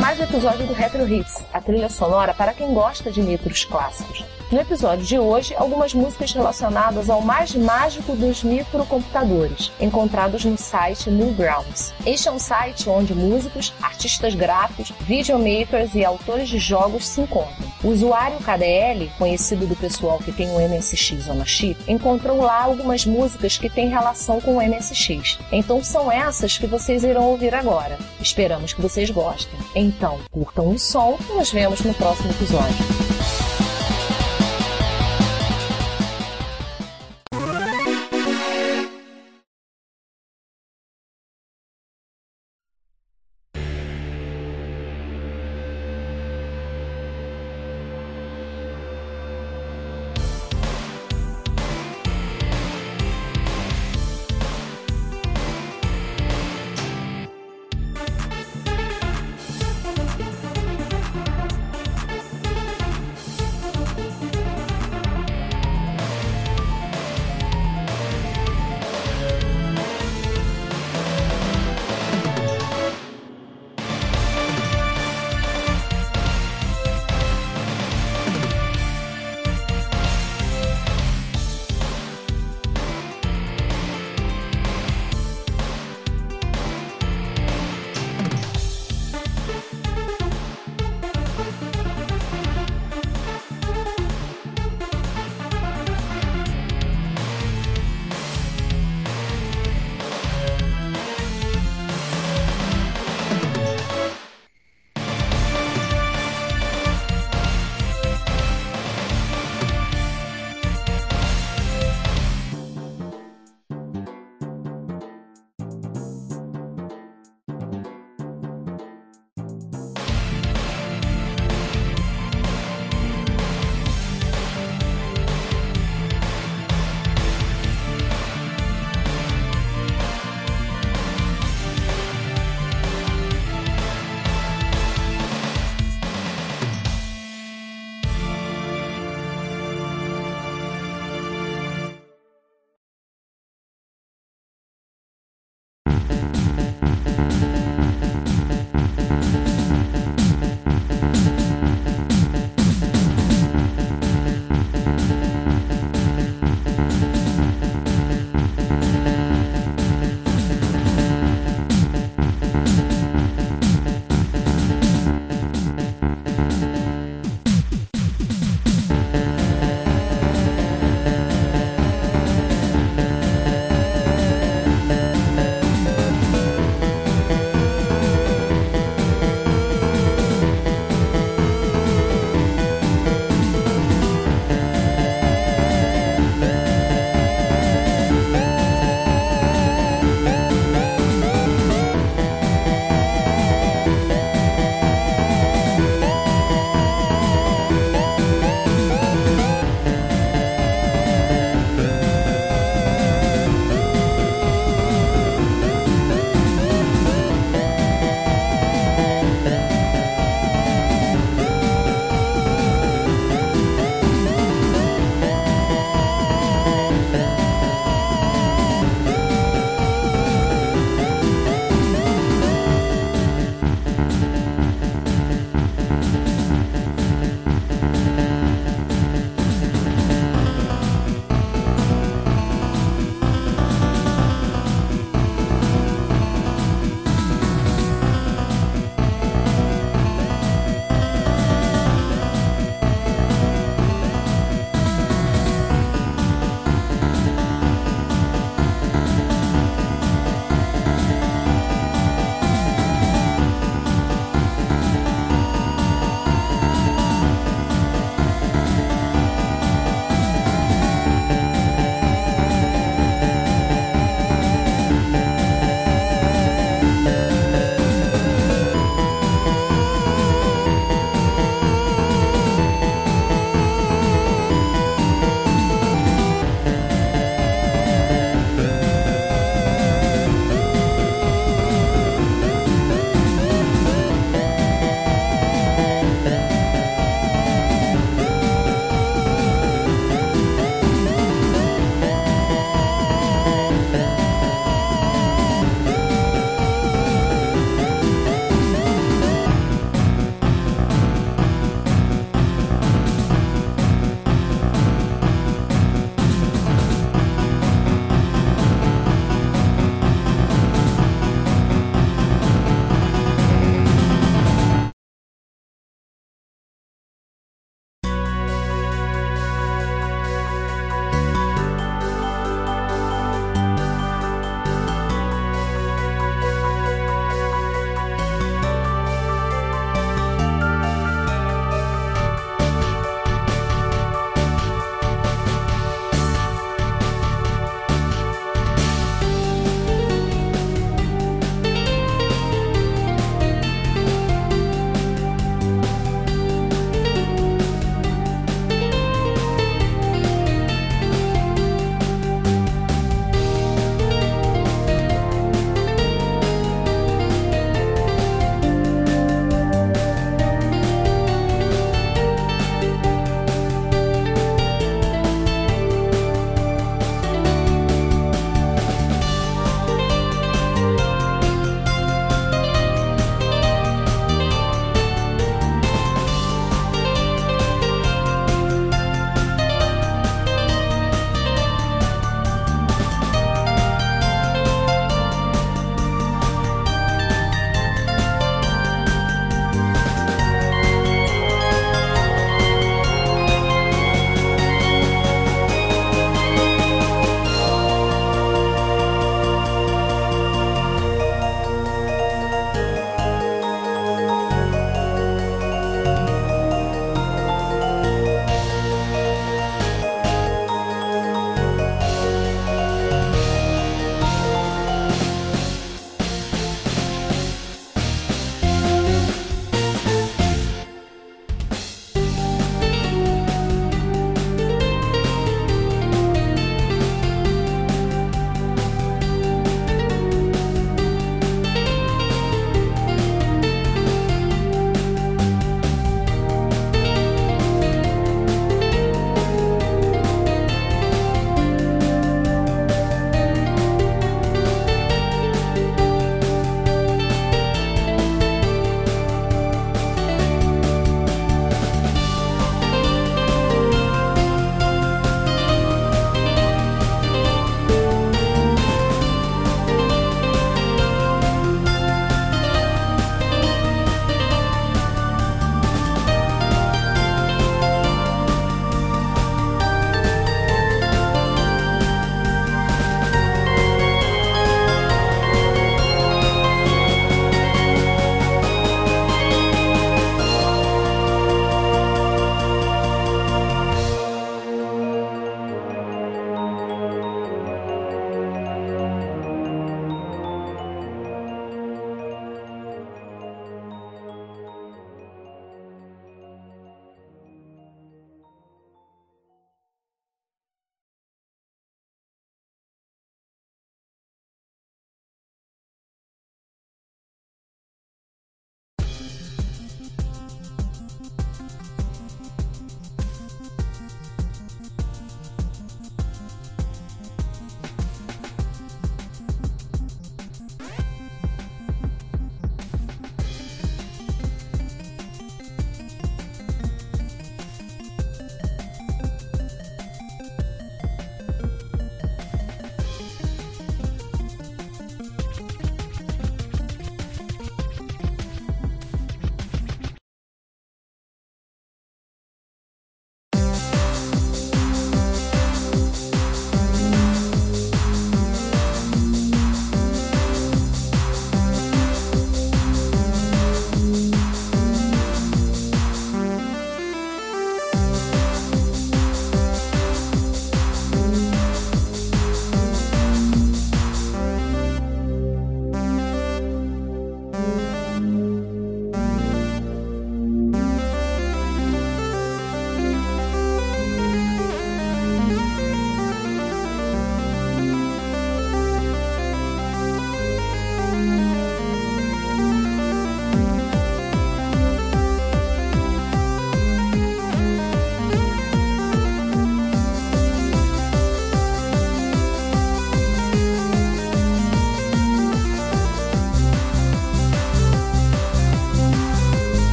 Mais um episódio do Retro Hits, a trilha sonora para quem gosta de nitros clássicos. No episódio de hoje, algumas músicas relacionadas ao mais mágico dos microcomputadores, encontrados no site Newgrounds. Este é um site onde músicos, artistas gráficos, videomakers e autores de jogos se encontram. O usuário KDL, conhecido do pessoal que tem o MSX chip, encontrou lá algumas músicas que têm relação com o MSX. Então são essas que vocês irão ouvir agora. Esperamos que vocês gostem. Então, curtam o som e nos vemos no próximo episódio.